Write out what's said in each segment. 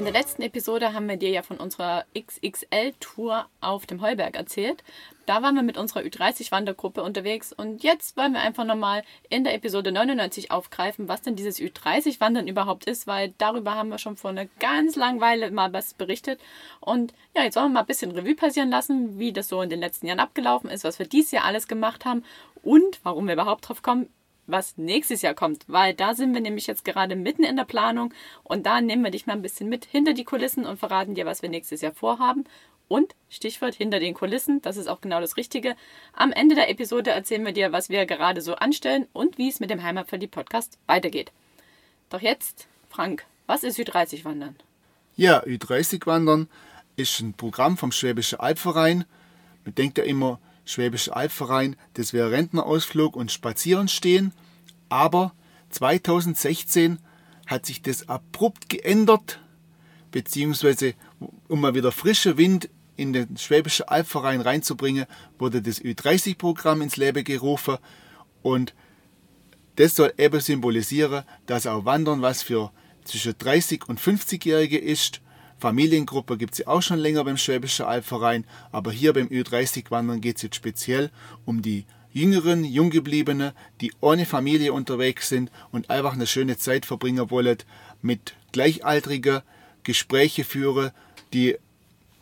In der letzten Episode haben wir dir ja von unserer XXL-Tour auf dem Heuberg erzählt. Da waren wir mit unserer Ü30-Wandergruppe unterwegs und jetzt wollen wir einfach nochmal in der Episode 99 aufgreifen, was denn dieses Ü30-Wandern überhaupt ist, weil darüber haben wir schon vor einer ganz langen Weile mal was berichtet. Und ja, jetzt wollen wir mal ein bisschen Revue passieren lassen, wie das so in den letzten Jahren abgelaufen ist, was wir dieses Jahr alles gemacht haben und warum wir überhaupt drauf kommen, was nächstes Jahr kommt, weil da sind wir nämlich jetzt gerade mitten in der Planung und da nehmen wir dich mal ein bisschen mit hinter die Kulissen und verraten dir, was wir nächstes Jahr vorhaben. Und Stichwort hinter den Kulissen, das ist auch genau das Richtige. Am Ende der Episode erzählen wir dir, was wir gerade so anstellen und wie es mit dem Heimatverlieb Podcast weitergeht. Doch jetzt, Frank, was ist Ü30 Wandern? Ja, Ü30 Wandern ist ein Programm vom Schwäbischen Albverein. Man denkt ja immer, Schwäbische Albverein, das wäre Rentnerausflug und Spazierenstehen. Aber 2016 hat sich das abrupt geändert, beziehungsweise um mal wieder frischer Wind in den Schwäbischen Albverein reinzubringen, wurde das Ü30-Programm ins Leben gerufen und das soll eben symbolisieren, dass auch Wandern was für zwischen 30 und 50-Jährige ist Familiengruppe gibt es ja auch schon länger beim Schwäbischen Albverein, aber hier beim Ü30-Wandern geht es jetzt speziell um die Jüngeren, Junggebliebene, die ohne Familie unterwegs sind und einfach eine schöne Zeit verbringen wollen, mit Gleichaltrigen Gespräche führen, die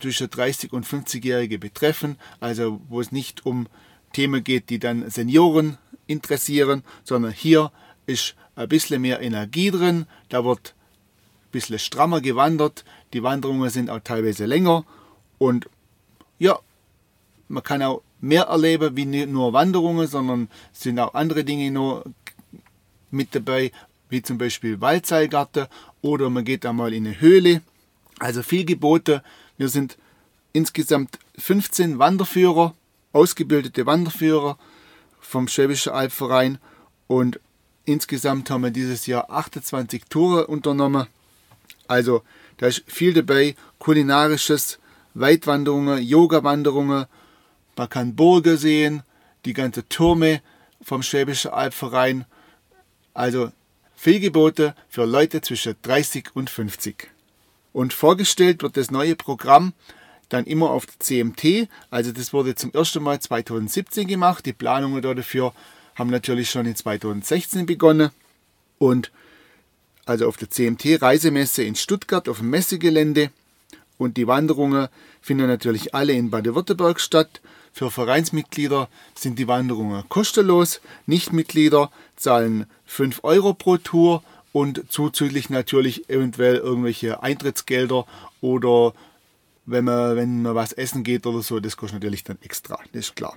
zwischen 30 und 50-Jährige betreffen, also wo es nicht um Themen geht, die dann Senioren interessieren, sondern hier ist ein bisschen mehr Energie drin, da wird ein bisschen strammer gewandert, die Wanderungen sind auch teilweise länger und ja, man kann auch mehr erleben wie nur Wanderungen, sondern sind auch andere Dinge noch mit dabei, wie zum Beispiel Waldseilgarten oder man geht einmal in eine Höhle. Also viel Gebote. Wir sind insgesamt 15 Wanderführer, ausgebildete Wanderführer vom Schwäbischen Albverein und insgesamt haben wir dieses Jahr 28 Touren unternommen. Also da ist viel dabei, kulinarisches, Weitwanderungen, Yoga-Wanderungen. Man kann Burgen sehen, die ganze Türme vom Schwäbischen Albverein. Also viel Gebote für Leute zwischen 30 und 50. Und vorgestellt wird das neue Programm dann immer auf der CMT. Also das wurde zum ersten Mal 2017 gemacht. Die Planungen dafür haben natürlich schon in 2016 begonnen. Und also auf der CMT-Reisemesse in Stuttgart auf dem Messegelände. Und die Wanderungen finden natürlich alle in Baden-Württemberg statt. Für Vereinsmitglieder sind die Wanderungen kostenlos. Nichtmitglieder zahlen 5 Euro pro Tour und zuzüglich natürlich eventuell irgendwelche Eintrittsgelder oder wenn man, wenn man was essen geht oder so, das kostet natürlich dann extra, das ist klar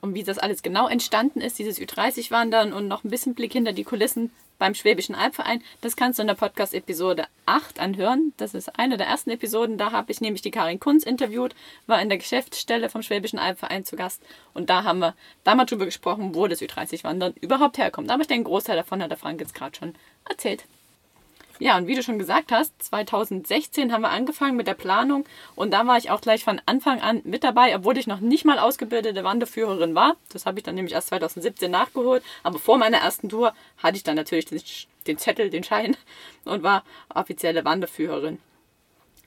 und wie das alles genau entstanden ist, dieses Ü30-Wandern und noch ein bisschen Blick hinter die Kulissen beim Schwäbischen Albverein, das kannst du in der Podcast-Episode 8 anhören. Das ist eine der ersten Episoden. Da habe ich nämlich die Karin Kunz interviewt, war in der Geschäftsstelle vom Schwäbischen Albverein zu Gast. Und da haben wir damals drüber gesprochen, wo das Ü30-Wandern überhaupt herkommt. Aber ich denke, ein Großteil davon hat der Frank jetzt gerade schon erzählt. Ja, und wie du schon gesagt hast, 2016 haben wir angefangen mit der Planung und da war ich auch gleich von Anfang an mit dabei, obwohl ich noch nicht mal ausgebildete Wanderführerin war. Das habe ich dann nämlich erst 2017 nachgeholt. Aber vor meiner ersten Tour hatte ich dann natürlich den, den Zettel, den Schein und war offizielle Wanderführerin.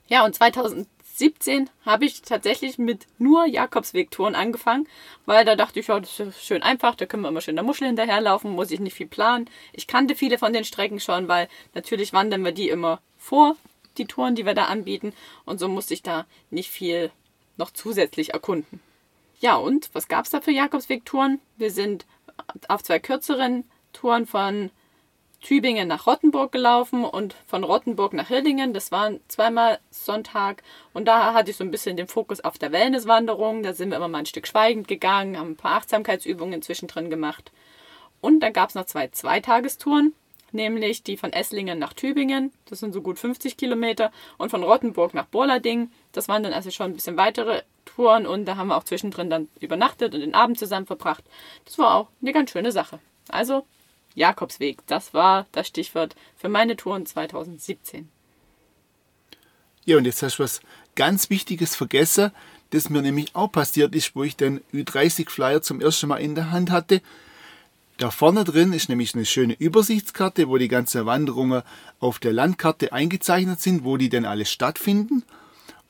Ja, und 2000, 17 habe ich tatsächlich mit nur Jakobsweg-Touren angefangen, weil da dachte ich, ja, das ist schön einfach, da können wir immer schön der Muschel hinterherlaufen, muss ich nicht viel planen. Ich kannte viele von den Strecken schon, weil natürlich wandern wir die immer vor, die Touren, die wir da anbieten, und so musste ich da nicht viel noch zusätzlich erkunden. Ja, und was gab es da für Jakobsweg-Touren? Wir sind auf zwei kürzeren Touren von Tübingen nach Rottenburg gelaufen und von Rottenburg nach Hildingen. Das waren zweimal Sonntag. Und da hatte ich so ein bisschen den Fokus auf der Wellnesswanderung. Da sind wir immer mal ein Stück schweigend gegangen, haben ein paar Achtsamkeitsübungen zwischendrin gemacht. Und dann gab es noch zwei Zweitagestouren, nämlich die von Esslingen nach Tübingen. Das sind so gut 50 Kilometer. Und von Rottenburg nach Borlading. Das waren dann also schon ein bisschen weitere Touren und da haben wir auch zwischendrin dann übernachtet und den Abend zusammen verbracht. Das war auch eine ganz schöne Sache. Also Jakobsweg, das war das Stichwort für meine Touren 2017. Ja, und jetzt hast du was ganz Wichtiges vergessen, das mir nämlich auch passiert ist, wo ich den Ü30-Flyer zum ersten Mal in der Hand hatte. Da vorne drin ist nämlich eine schöne Übersichtskarte, wo die ganzen Wanderungen auf der Landkarte eingezeichnet sind, wo die denn alle stattfinden.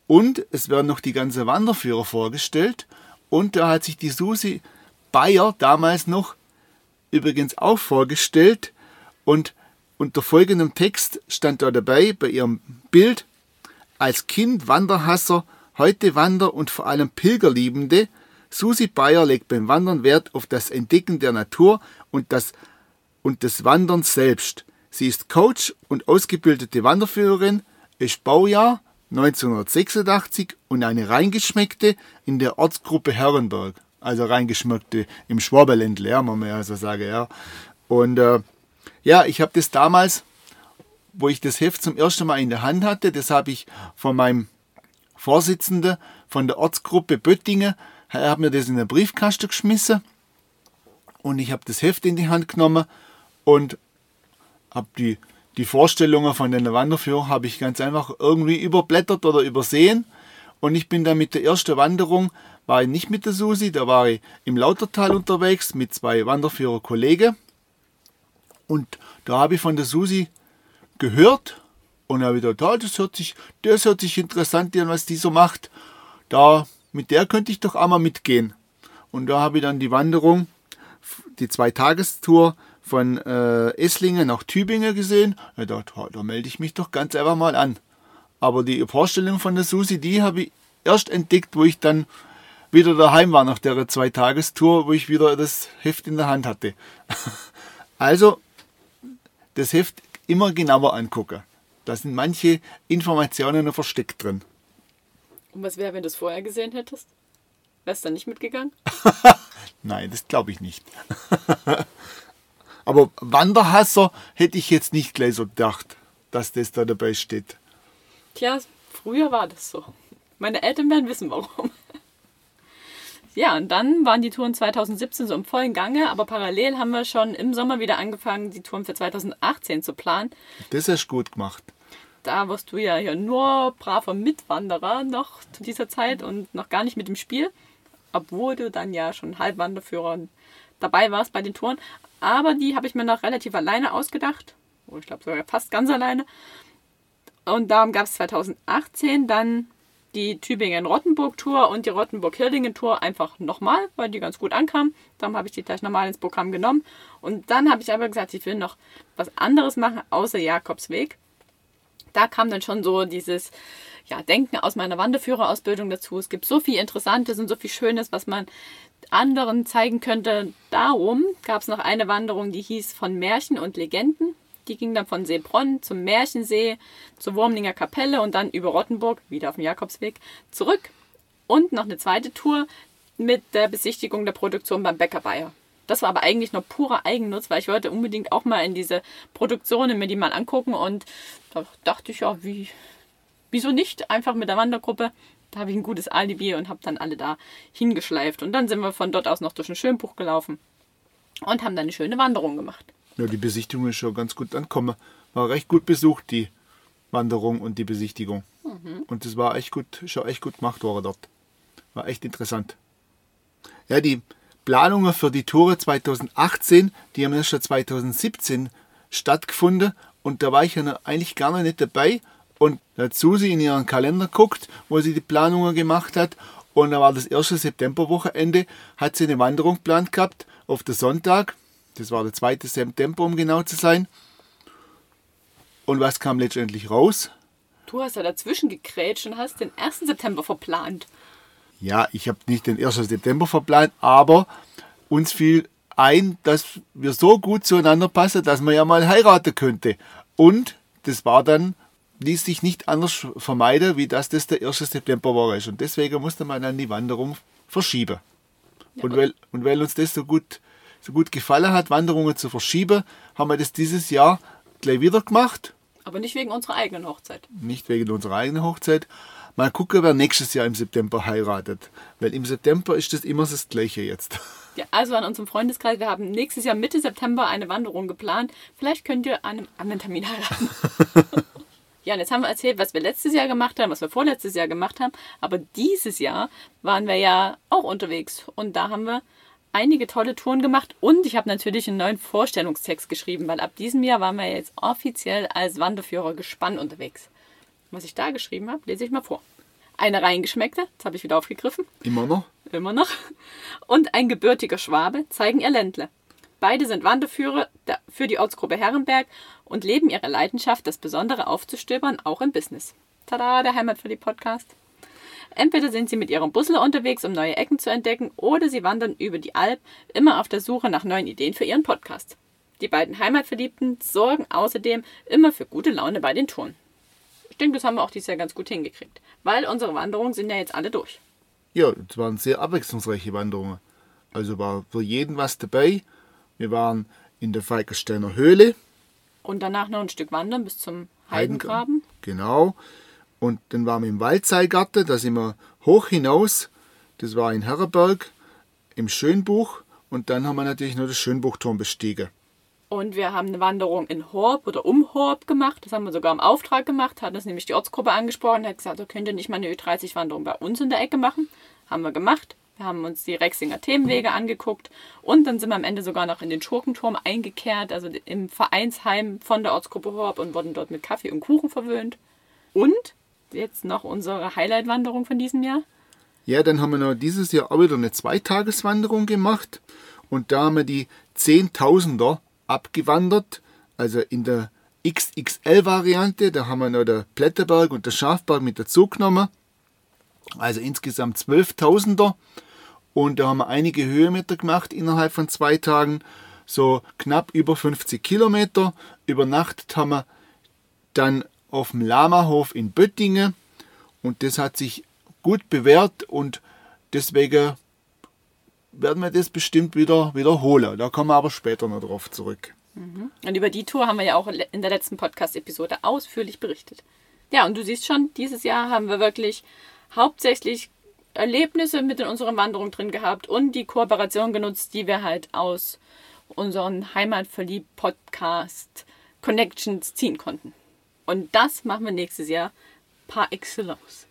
Und es werden noch die ganzen Wanderführer vorgestellt. Und da hat sich die Susi Bayer damals noch übrigens auch vorgestellt. Und unter folgendem Text stand da dabei bei ihrem Bild, als Kind Wanderhasser, heute Wander- und vor allem Pilgerliebende, Susi Bayer legt beim Wandern Wert auf das Entdecken der Natur und, das, und des Wanderns selbst. Sie ist Coach und ausgebildete Wanderführerin, ist Baujahr 1986 und eine reingeschmeckte in der Ortsgruppe Herrenberg. Also reingeschmeckte im Schwaberländle, ja, man ja so sagen, ja. Und äh, ja, ich habe das damals wo ich das Heft zum ersten Mal in der Hand hatte. Das habe ich von meinem Vorsitzenden von der Ortsgruppe Böttingen. Er hat mir das in den Briefkasten geschmissen und ich habe das Heft in die Hand genommen und habe die, die Vorstellungen von den Wanderführern habe ich ganz einfach irgendwie überblättert oder übersehen. Und ich bin dann mit der ersten Wanderung, war ich nicht mit der Susi, da war ich im Lautertal unterwegs mit zwei Wanderführer-Kollegen. Und da habe ich von der Susi gehört und habe wieder da, das hört sich, das hört sich interessant an, was die so macht. Da, mit der könnte ich doch einmal mitgehen. Und da habe ich dann die Wanderung, die Zweitagestour von äh, Esslingen nach Tübingen gesehen. Ich dachte, da melde ich mich doch ganz einfach mal an. Aber die Vorstellung von der Susi, die habe ich erst entdeckt, wo ich dann wieder daheim war nach der Zweitagestour, wo ich wieder das Heft in der Hand hatte. also, das Heft immer genauer angucken. Da sind manche Informationen noch versteckt drin. Und was wäre, wenn du es vorher gesehen hättest? Wärst du dann nicht mitgegangen? Nein, das glaube ich nicht. Aber Wanderhasser hätte ich jetzt nicht gleich so gedacht, dass das da dabei steht. Tja, früher war das so. Meine Eltern werden wissen, warum. Ja, und dann waren die Touren 2017 so im vollen Gange, aber parallel haben wir schon im Sommer wieder angefangen, die Touren für 2018 zu planen. Das hast du gut gemacht. Da warst du ja hier nur braver Mitwanderer noch zu dieser Zeit und noch gar nicht mit dem Spiel, obwohl du dann ja schon Halbwanderführer dabei warst bei den Touren. Aber die habe ich mir noch relativ alleine ausgedacht. Oh, ich glaube sogar fast ganz alleine. Und darum gab es 2018 dann die Tübingen-Rottenburg-Tour und die Rottenburg-Hildingen-Tour einfach nochmal, weil die ganz gut ankam. Darum habe ich die gleich nochmal ins Programm genommen. Und dann habe ich aber gesagt, ich will noch was anderes machen, außer Jakobsweg. Da kam dann schon so dieses ja, Denken aus meiner Wanderführerausbildung dazu. Es gibt so viel Interessantes und so viel Schönes, was man anderen zeigen könnte. Darum gab es noch eine Wanderung, die hieß von Märchen und Legenden. Die ging dann von Seebronn zum Märchensee, zur Wurmlinger Kapelle und dann über Rottenburg, wieder auf dem Jakobsweg, zurück. Und noch eine zweite Tour mit der Besichtigung der Produktion beim Bäcker Bayer. Das war aber eigentlich nur purer Eigennutz, weil ich wollte unbedingt auch mal in diese Produktionen mir die mal angucken und da dachte ich ja, wie, wieso nicht? Einfach mit der Wandergruppe. Da habe ich ein gutes Alibi und habe dann alle da hingeschleift. Und dann sind wir von dort aus noch durch ein Schönbuch gelaufen und haben dann eine schöne Wanderung gemacht. Ja, die Besichtigung ist schon ganz gut angekommen. War recht gut besucht, die Wanderung und die Besichtigung. Mhm. Und das war echt gut, schon echt gut gemacht worden dort. War echt interessant. Ja, die Planungen für die Tore 2018, die haben ja schon 2017 stattgefunden und da war ich ja eigentlich gar nicht dabei. Und da hat Susi in ihren Kalender guckt, wo sie die Planungen gemacht hat. Und da war das erste Septemberwochenende, hat sie eine Wanderung geplant gehabt auf den Sonntag. Das war der 2. September, um genau zu sein. Und was kam letztendlich raus? Du hast ja dazwischen gekrätscht und hast den 1. September verplant. Ja, ich habe nicht den 1. September verplant, aber uns fiel ein, dass wir so gut zueinander passen, dass man ja mal heiraten könnte. Und das war dann, ließ sich nicht anders vermeiden, wie dass das der 1. September war. Und deswegen musste man dann die Wanderung verschieben. Ja, und, weil, und weil uns das so gut so gut gefallen hat, Wanderungen zu verschieben, haben wir das dieses Jahr gleich wieder gemacht. Aber nicht wegen unserer eigenen Hochzeit. Nicht wegen unserer eigenen Hochzeit. Mal gucken, wer nächstes Jahr im September heiratet. Weil im September ist das immer das Gleiche jetzt. Ja, also an unserem Freundeskreis, wir haben nächstes Jahr Mitte September eine Wanderung geplant. Vielleicht könnt ihr an einem anderen Termin heiraten. ja, und jetzt haben wir erzählt, was wir letztes Jahr gemacht haben, was wir vorletztes Jahr gemacht haben. Aber dieses Jahr waren wir ja auch unterwegs. Und da haben wir einige tolle Touren gemacht. Und ich habe natürlich einen neuen Vorstellungstext geschrieben, weil ab diesem Jahr waren wir jetzt offiziell als Wanderführer gespannt unterwegs. Was ich da geschrieben habe, lese ich mal vor. Eine reingeschmeckte, das habe ich wieder aufgegriffen, Immer noch? immer noch, und ein gebürtiger Schwabe zeigen ihr Ländle. Beide sind Wanderführer der- für die Ortsgruppe Herrenberg und leben ihre Leidenschaft, das Besondere aufzustöbern, auch im Business. Tada, der Heimat für die Podcast. Entweder sind sie mit ihrem Bussel unterwegs, um neue Ecken zu entdecken, oder sie wandern über die Alp, immer auf der Suche nach neuen Ideen für ihren Podcast. Die beiden Heimatverliebten sorgen außerdem immer für gute Laune bei den Touren. Ich denke, das haben wir auch dieses Jahr ganz gut hingekriegt, weil unsere Wanderungen sind ja jetzt alle durch. Ja, es waren sehr abwechslungsreiche Wanderungen. Also war für jeden was dabei. Wir waren in der Falkersteiner Höhle, Und danach noch ein Stück wandern bis zum Heidengraben. Genau. Und dann waren wir im Waldseilgarten, da sind wir hoch hinaus. Das war in Herrenberg im Schönbuch. Und dann haben wir natürlich noch den Schönbuchturm bestiegen. Und wir haben eine Wanderung in Horb oder um Horb gemacht. Das haben wir sogar im Auftrag gemacht. Hat uns nämlich die Ortsgruppe angesprochen. Hat gesagt, so könnt ihr nicht mal eine Ü30-Wanderung bei uns in der Ecke machen. Haben wir gemacht. Wir haben uns die Rexinger Themenwege angeguckt. Und dann sind wir am Ende sogar noch in den Schurkenturm eingekehrt, also im Vereinsheim von der Ortsgruppe Horb und wurden dort mit Kaffee und Kuchen verwöhnt. Und jetzt noch unsere Highlight-Wanderung von diesem Jahr. Ja, dann haben wir noch dieses Jahr auch wieder eine Zweitageswanderung gemacht. Und da haben wir die Zehntausender abgewandert. Also in der XXL-Variante. Da haben wir noch der Pletterberg und der Schafberg mit dazu genommen. Also insgesamt 12.000er. Und da haben wir einige Höhenmeter gemacht innerhalb von zwei Tagen. So knapp über 50 Kilometer. Übernachtet haben wir dann auf dem Lamahof in Böttingen. Und das hat sich gut bewährt und deswegen werden wir das bestimmt wieder wiederholen. Da kommen wir aber später noch drauf zurück. Und über die Tour haben wir ja auch in der letzten Podcast-Episode ausführlich berichtet. Ja, und du siehst schon, dieses Jahr haben wir wirklich hauptsächlich Erlebnisse mit in unseren Wanderungen drin gehabt und die Kooperation genutzt, die wir halt aus unseren Heimatverliebt-Podcast Connections ziehen konnten. Und das machen wir nächstes Jahr par excellence.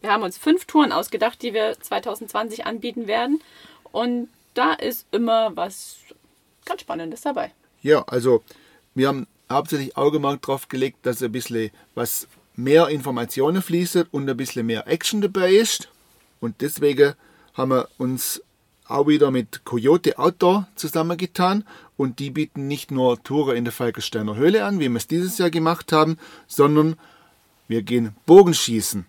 Wir haben uns fünf Touren ausgedacht, die wir 2020 anbieten werden. Und da ist immer was ganz Spannendes dabei. Ja, also wir haben hauptsächlich Augenmerk drauf gelegt, dass ein bisschen was mehr Informationen fließen und ein bisschen mehr Action dabei ist. Und deswegen haben wir uns auch wieder mit Coyote Outdoor zusammengetan und die bieten nicht nur Touren in der Falkensteiner Höhle an, wie wir es dieses Jahr gemacht haben, sondern wir gehen Bogenschießen.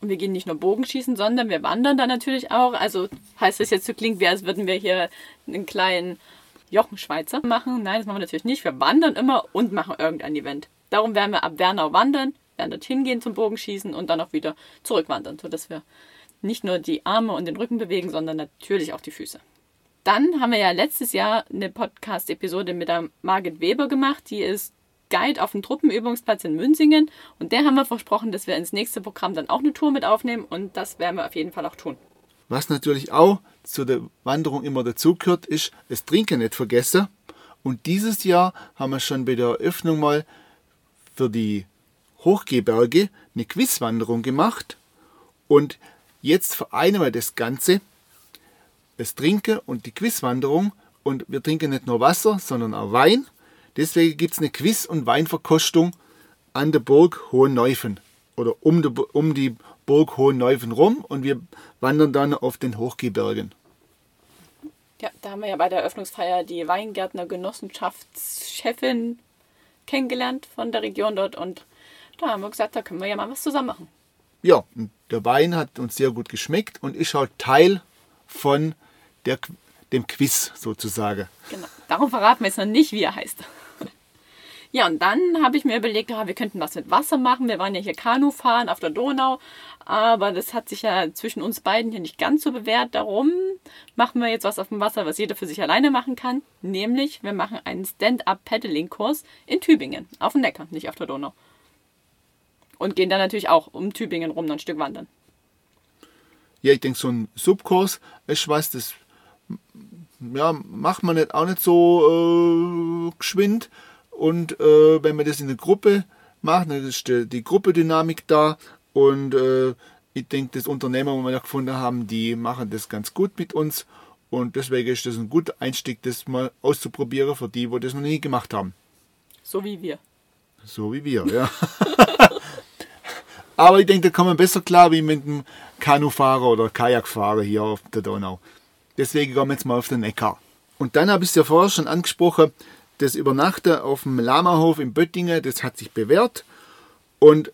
Und wir gehen nicht nur Bogenschießen, sondern wir wandern da natürlich auch. Also heißt das jetzt so klingt, wie als würden wir hier einen kleinen Jochenschweizer machen. Nein, das machen wir natürlich nicht. Wir wandern immer und machen irgendein Event. Darum werden wir ab Wernau wandern, werden dorthin gehen zum Bogenschießen und dann auch wieder zurückwandern, sodass wir nicht nur die Arme und den Rücken bewegen, sondern natürlich auch die Füße. Dann haben wir ja letztes Jahr eine Podcast-Episode mit der Margit Weber gemacht. Die ist Guide auf dem Truppenübungsplatz in Münzingen. Und der haben wir versprochen, dass wir ins nächste Programm dann auch eine Tour mit aufnehmen. Und das werden wir auf jeden Fall auch tun. Was natürlich auch zu der Wanderung immer dazugehört, ist das Trinken nicht vergessen. Und dieses Jahr haben wir schon bei der Eröffnung mal für die Hochgehberge eine Quizwanderung gemacht. Und jetzt vereinen wir das Ganze, das Trinken und die Quizwanderung. Und wir trinken nicht nur Wasser, sondern auch Wein. Deswegen gibt es eine Quiz- und Weinverkostung an der Burg Hohenneufen oder um die, um die Burg Hohenneufen rum und wir wandern dann auf den Hochgebirgen. Ja, da haben wir ja bei der Eröffnungsfeier die Weingärtner Genossenschaftschefin kennengelernt von der Region dort. Und da haben wir gesagt, da können wir ja mal was zusammen machen. Ja, und der Wein hat uns sehr gut geschmeckt und ist halt Teil von der, dem Quiz sozusagen. Genau. Darum verraten wir jetzt noch nicht, wie er heißt. Ja, und dann habe ich mir überlegt, ah, wir könnten was mit Wasser machen. Wir waren ja hier Kanu fahren auf der Donau, aber das hat sich ja zwischen uns beiden hier nicht ganz so bewährt. Darum machen wir jetzt was auf dem Wasser, was jeder für sich alleine machen kann. Nämlich, wir machen einen Stand-Up-Paddling-Kurs in Tübingen, auf dem Neckar, nicht auf der Donau. Und gehen dann natürlich auch um Tübingen rum noch ein Stück wandern. Ja, ich denke, so ein Subkurs ist was, das ja, macht man nicht, auch nicht so äh, geschwind. Und äh, wenn man das in der Gruppe macht, dann ist die, die Gruppedynamik da. Und äh, ich denke, das Unternehmer, wo wir ja gefunden haben, die machen das ganz gut mit uns. Und deswegen ist das ein guter Einstieg, das mal auszuprobieren für die, die das noch nie gemacht haben. So wie wir. So wie wir, ja. Aber ich denke, da kommen wir besser klar wie mit dem Kanufahrer oder Kajakfahrer hier auf der Donau. Deswegen gehen wir jetzt mal auf den Neckar. Und dann habe ich es ja vorher schon angesprochen, das Übernachten auf dem Lamahof in Böttingen, das hat sich bewährt. Und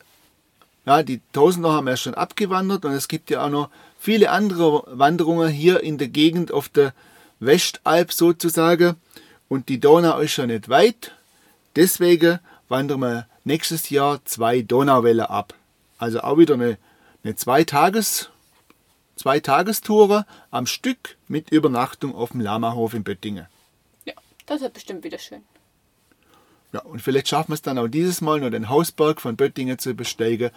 ja, die Tausender haben ja schon abgewandert und es gibt ja auch noch viele andere Wanderungen hier in der Gegend auf der Westalb sozusagen. Und die Donau ist ja nicht weit. Deswegen wandern wir nächstes Jahr zwei Donauwelle ab. Also auch wieder eine, eine Zweitages, zwei Tagestourer am Stück mit Übernachtung auf dem Lamahof in Böttingen. Ja, das wird bestimmt wieder schön. Ja, und vielleicht schaffen wir es dann auch dieses Mal noch den Hausberg von Böttingen zu besteigen,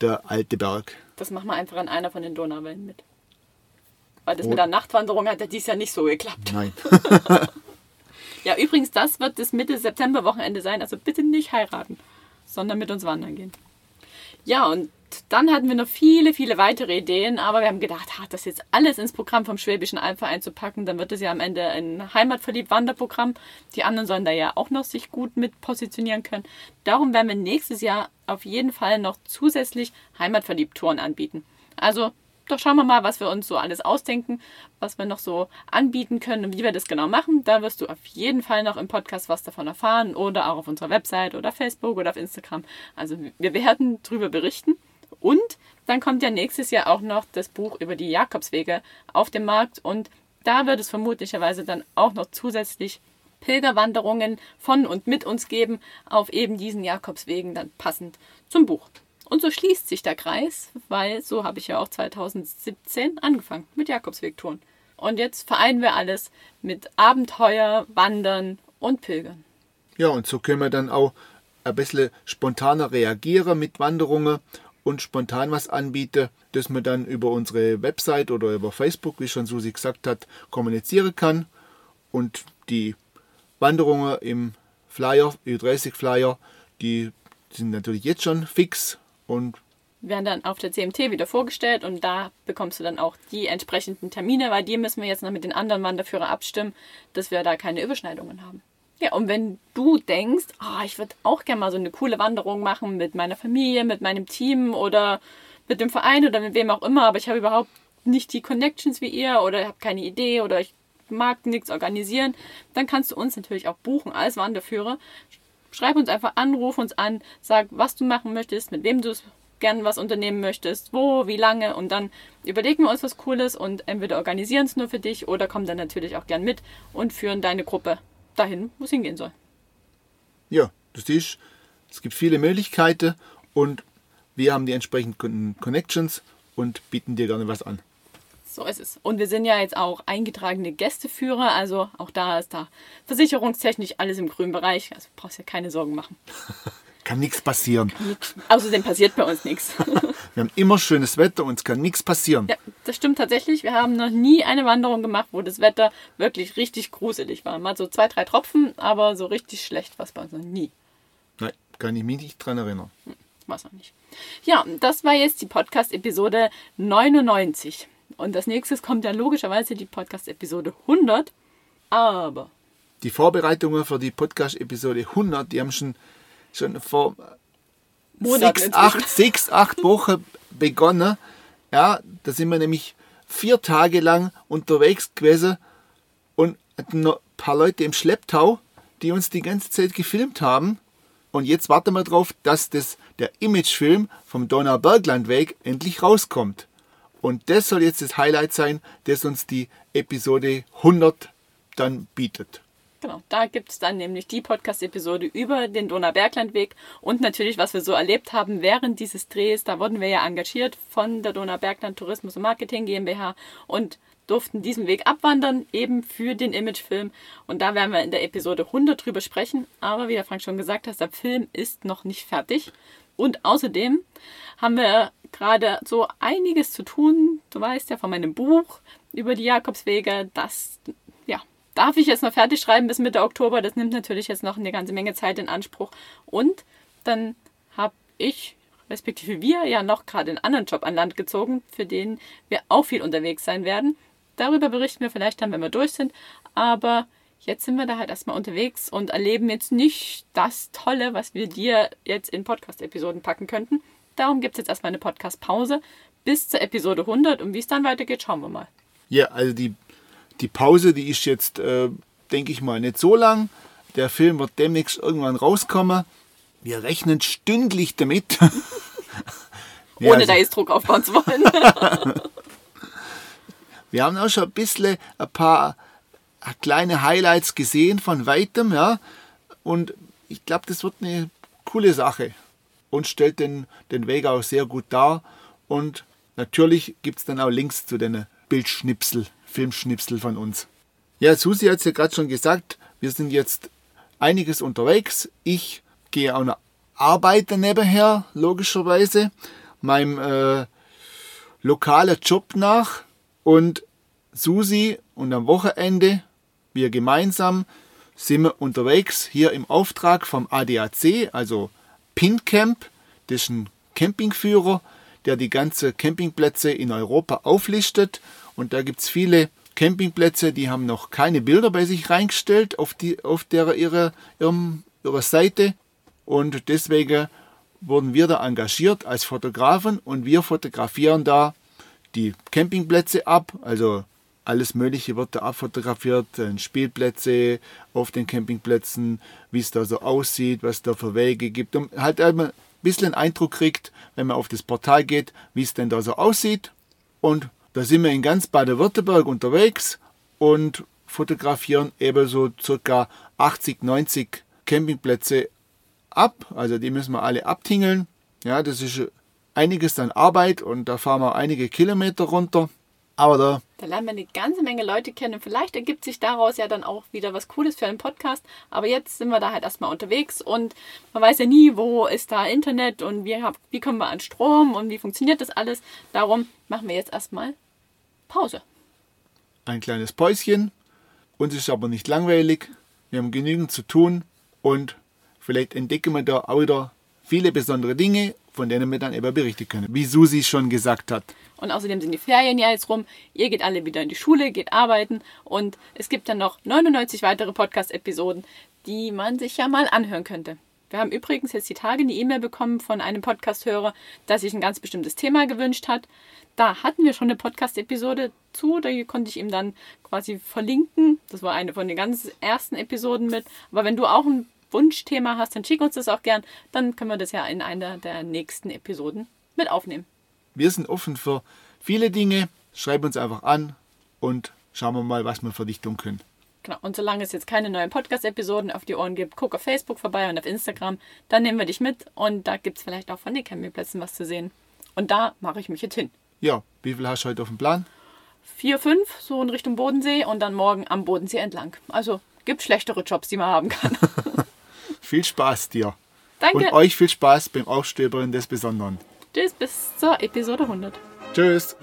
der alte Berg. Das machen wir einfach an einer von den Donauwellen mit. Weil das Oh. mit der Nachtwanderung hat ja dieses Jahr nicht so geklappt. Nein. Ja, übrigens, das wird das Mitte September Wochenende sein, also bitte nicht heiraten, sondern mit uns wandern gehen. Ja, und dann hatten wir noch viele, viele weitere Ideen, aber wir haben gedacht, ah, das jetzt alles ins Programm vom Schwäbischen Albverein zu packen, dann wird es ja am Ende ein heimatverliebt Wanderprogramm. Die anderen sollen da ja auch noch sich gut mit positionieren können. Darum werden wir nächstes Jahr auf jeden Fall noch zusätzlich heimatverliebt Touren anbieten. Also doch schauen wir mal, was wir uns so alles ausdenken, was wir noch so anbieten können und wie wir das genau machen. Da wirst du auf jeden Fall noch im Podcast was davon erfahren oder auch auf unserer Website oder Facebook oder auf Instagram. Also wir werden darüber berichten. Und dann kommt ja nächstes Jahr auch noch das Buch über die Jakobswege auf den Markt und da wird es vermutlicherweise dann auch noch zusätzlich Pilgerwanderungen von und mit uns geben auf eben diesen Jakobswegen dann passend zum Buch. Und so schließt sich der Kreis, weil so habe ich ja auch 2017 angefangen mit Jakobswegtouren. Und jetzt vereinen wir alles mit Abenteuer, Wandern und Pilgern. Ja, und so können wir dann auch ein bisschen spontaner reagieren mit Wanderungen und spontan was anbieten, das man dann über unsere Website oder über Facebook, wie schon Susi gesagt hat, kommunizieren kann. Und die Wanderungen im Flyer, Ü30 Flyer, die sind natürlich jetzt schon fix und werden dann auf der CMT wieder vorgestellt und da bekommst du dann auch die entsprechenden Termine, weil die müssen wir jetzt noch mit den anderen Wanderführern abstimmen, dass wir da keine Überschneidungen haben. Ja, und wenn du denkst, ah, ich würde auch gerne mal so eine coole Wanderung machen mit meiner Familie, mit meinem Team oder mit dem Verein oder mit wem auch immer, aber ich habe überhaupt nicht die Connections wie ihr oder habe keine Idee oder ich mag nichts organisieren, dann kannst du uns natürlich auch buchen als Wanderführer. Schreib uns einfach an, ruf uns an, sag, was du machen möchtest, mit wem du es gern was unternehmen möchtest, wo, wie lange und dann überlegen wir uns was Cooles und entweder organisieren es nur für dich oder kommen dann natürlich auch gern mit und führen deine Gruppe dahin, wo es hingehen soll. ja, du siehst, es gibt viele Möglichkeiten und wir haben die entsprechenden Connections und bieten dir gerne was an. So ist es. Und wir sind ja jetzt auch eingetragene Gästeführer, also auch da ist da versicherungstechnisch alles im grünen Bereich. Also brauchst ja keine Sorgen machen. Kann nichts passieren. Außerdem passiert bei uns nichts. Wir haben immer schönes Wetter und es kann nichts passieren. Ja, das stimmt tatsächlich. Wir haben noch nie eine Wanderung gemacht, wo das Wetter wirklich richtig gruselig war. Mal so zwei, drei Tropfen, aber so richtig schlecht war es bei uns noch nie. Nein, kann ich mich nicht dran erinnern. War es noch nicht. Ja, das war jetzt die Podcast-Episode 99. Und als nächstes kommt ja logischerweise die Podcast-Episode 100. Aber Die Vorbereitungen für die Podcast-Episode 100, die haben schon, schon vor Monaten sechs, acht, sechs, acht Wochen begonnen. Ja, da sind wir nämlich vier Tage lang unterwegs gewesen und hatten noch ein paar Leute im Schlepptau, die uns die ganze Zeit gefilmt haben. Und jetzt warten wir darauf, dass das, der Imagefilm vom Donauberglandweg endlich rauskommt. Und das soll jetzt das Highlight sein, das uns die Episode 100 dann bietet. Genau, da gibt es dann nämlich die Podcast-Episode über den Donauberglandweg und natürlich, was wir so erlebt haben während dieses Drehs. Da wurden wir ja engagiert von der Donaubergland Tourismus und Marketing GmbH und durften diesen Weg abwandern, eben für den Imagefilm. Und da werden wir in der Episode 100 drüber sprechen. Aber wie der Frank schon gesagt hat, der Film ist noch nicht fertig. Und außerdem haben wir gerade so einiges zu tun. Du weißt ja von meinem Buch über die Jakobswege. Das ja, darf ich jetzt noch fertig schreiben bis Mitte Oktober. Das nimmt natürlich jetzt noch eine ganze Menge Zeit in Anspruch. Und dann habe ich, respektive wir, ja noch gerade einen anderen Job an Land gezogen, für den wir auch viel unterwegs sein werden. Darüber berichten wir vielleicht dann, wenn wir durch sind. Aber jetzt sind wir da halt erstmal unterwegs und erleben jetzt nicht das Tolle, was wir dir jetzt in Podcast-Episoden packen könnten. Darum gibt es jetzt erstmal eine Podcast-Pause bis zur Episode 100 und wie es dann weitergeht, schauen wir mal. Ja, also die, die Pause, die ist jetzt, äh, denke ich mal, nicht so lang. Der Film wird demnächst irgendwann rauskommen. Wir rechnen stündlich damit. ja, Ohne also, da jetzt Druck aufbauen zu wollen. wir haben auch schon ein bisschen ein paar kleine Highlights gesehen von weitem, ja. Und ich glaube, das wird eine coole Sache und stellt den, den Weg auch sehr gut dar. Und natürlich gibt es dann auch Links zu den Bildschnipsel, Filmschnipsel von uns. Ja, Susi hat es ja gerade schon gesagt, wir sind jetzt einiges unterwegs. Ich gehe auch noch arbeiten nebenher, logischerweise, meinem äh, lokalen Job nach. Und Susi und am Wochenende, wir gemeinsam, sind wir unterwegs hier im Auftrag vom ADAC, also PinCamp. Das ist ein Campingführer, der die ganzen Campingplätze in Europa auflistet. Und da gibt es viele Campingplätze, die haben noch keine Bilder bei sich reingestellt auf, die, auf der, ihrer, ihrem, ihrer Seite. Und deswegen wurden wir da engagiert als Fotografen und wir fotografieren da die Campingplätze ab. Also alles Mögliche wird da abfotografiert, Spielplätze auf den Campingplätzen, wie es da so aussieht, was da für Wege gibt, um halt ein bisschen Eindruck kriegt, wenn man auf das Portal geht, wie es denn da so aussieht. Und da sind wir in ganz Baden-Württemberg unterwegs und fotografieren eben so circa 80, 90 Campingplätze ab. Also die müssen wir alle abtingeln. Ja, das ist einiges an Arbeit und da fahren wir einige Kilometer runter. Aber da. Da lernen wir eine ganze Menge Leute kennen. Vielleicht ergibt sich daraus ja dann auch wieder was Cooles für einen Podcast. Aber jetzt sind wir da halt erstmal unterwegs und man weiß ja nie, wo ist da Internet und wie, wie kommen wir an Strom und wie funktioniert das alles. Darum machen wir jetzt erstmal Pause. Ein kleines Päuschen. Uns ist aber nicht langweilig. Wir haben genügend zu tun und vielleicht entdecken wir da auch wieder viele besondere Dinge von denen wir dann eben berichten können, wie Susi schon gesagt hat. Und außerdem sind die Ferien ja jetzt rum. Ihr geht alle wieder in die Schule, geht arbeiten und es gibt dann noch 99 weitere Podcast-Episoden, die man sich ja mal anhören könnte. Wir haben übrigens jetzt die Tage eine E-Mail bekommen von einem Podcast-Hörer, der sich ein ganz bestimmtes Thema gewünscht hat. Da hatten wir schon eine Podcast-Episode zu, da konnte ich ihm dann quasi verlinken. Das war eine von den ganz ersten Episoden mit. Aber wenn du auch ein Wunschthema hast, dann schick uns das auch gern. Dann können wir das ja in einer der nächsten Episoden mit aufnehmen. Wir sind offen für viele Dinge. Schreib uns einfach an und schauen wir mal, was wir für dich tun können. Genau. Und solange es jetzt keine neuen Podcast-Episoden auf die Ohren gibt, guck auf Facebook vorbei und auf Instagram. Dann nehmen wir dich mit und da gibt es vielleicht auch von den Campingplätzen was zu sehen. Und da mache ich mich jetzt hin. Ja, wie viel hast du heute auf dem Plan? Vier, fünf, so in Richtung Bodensee und dann morgen am Bodensee entlang. Also gibt schlechtere Jobs, die man haben kann. Viel Spaß dir. Danke. Und euch viel Spaß beim Aufstöbern des Besonderen. Tschüss, bis zur Episode 100. Tschüss.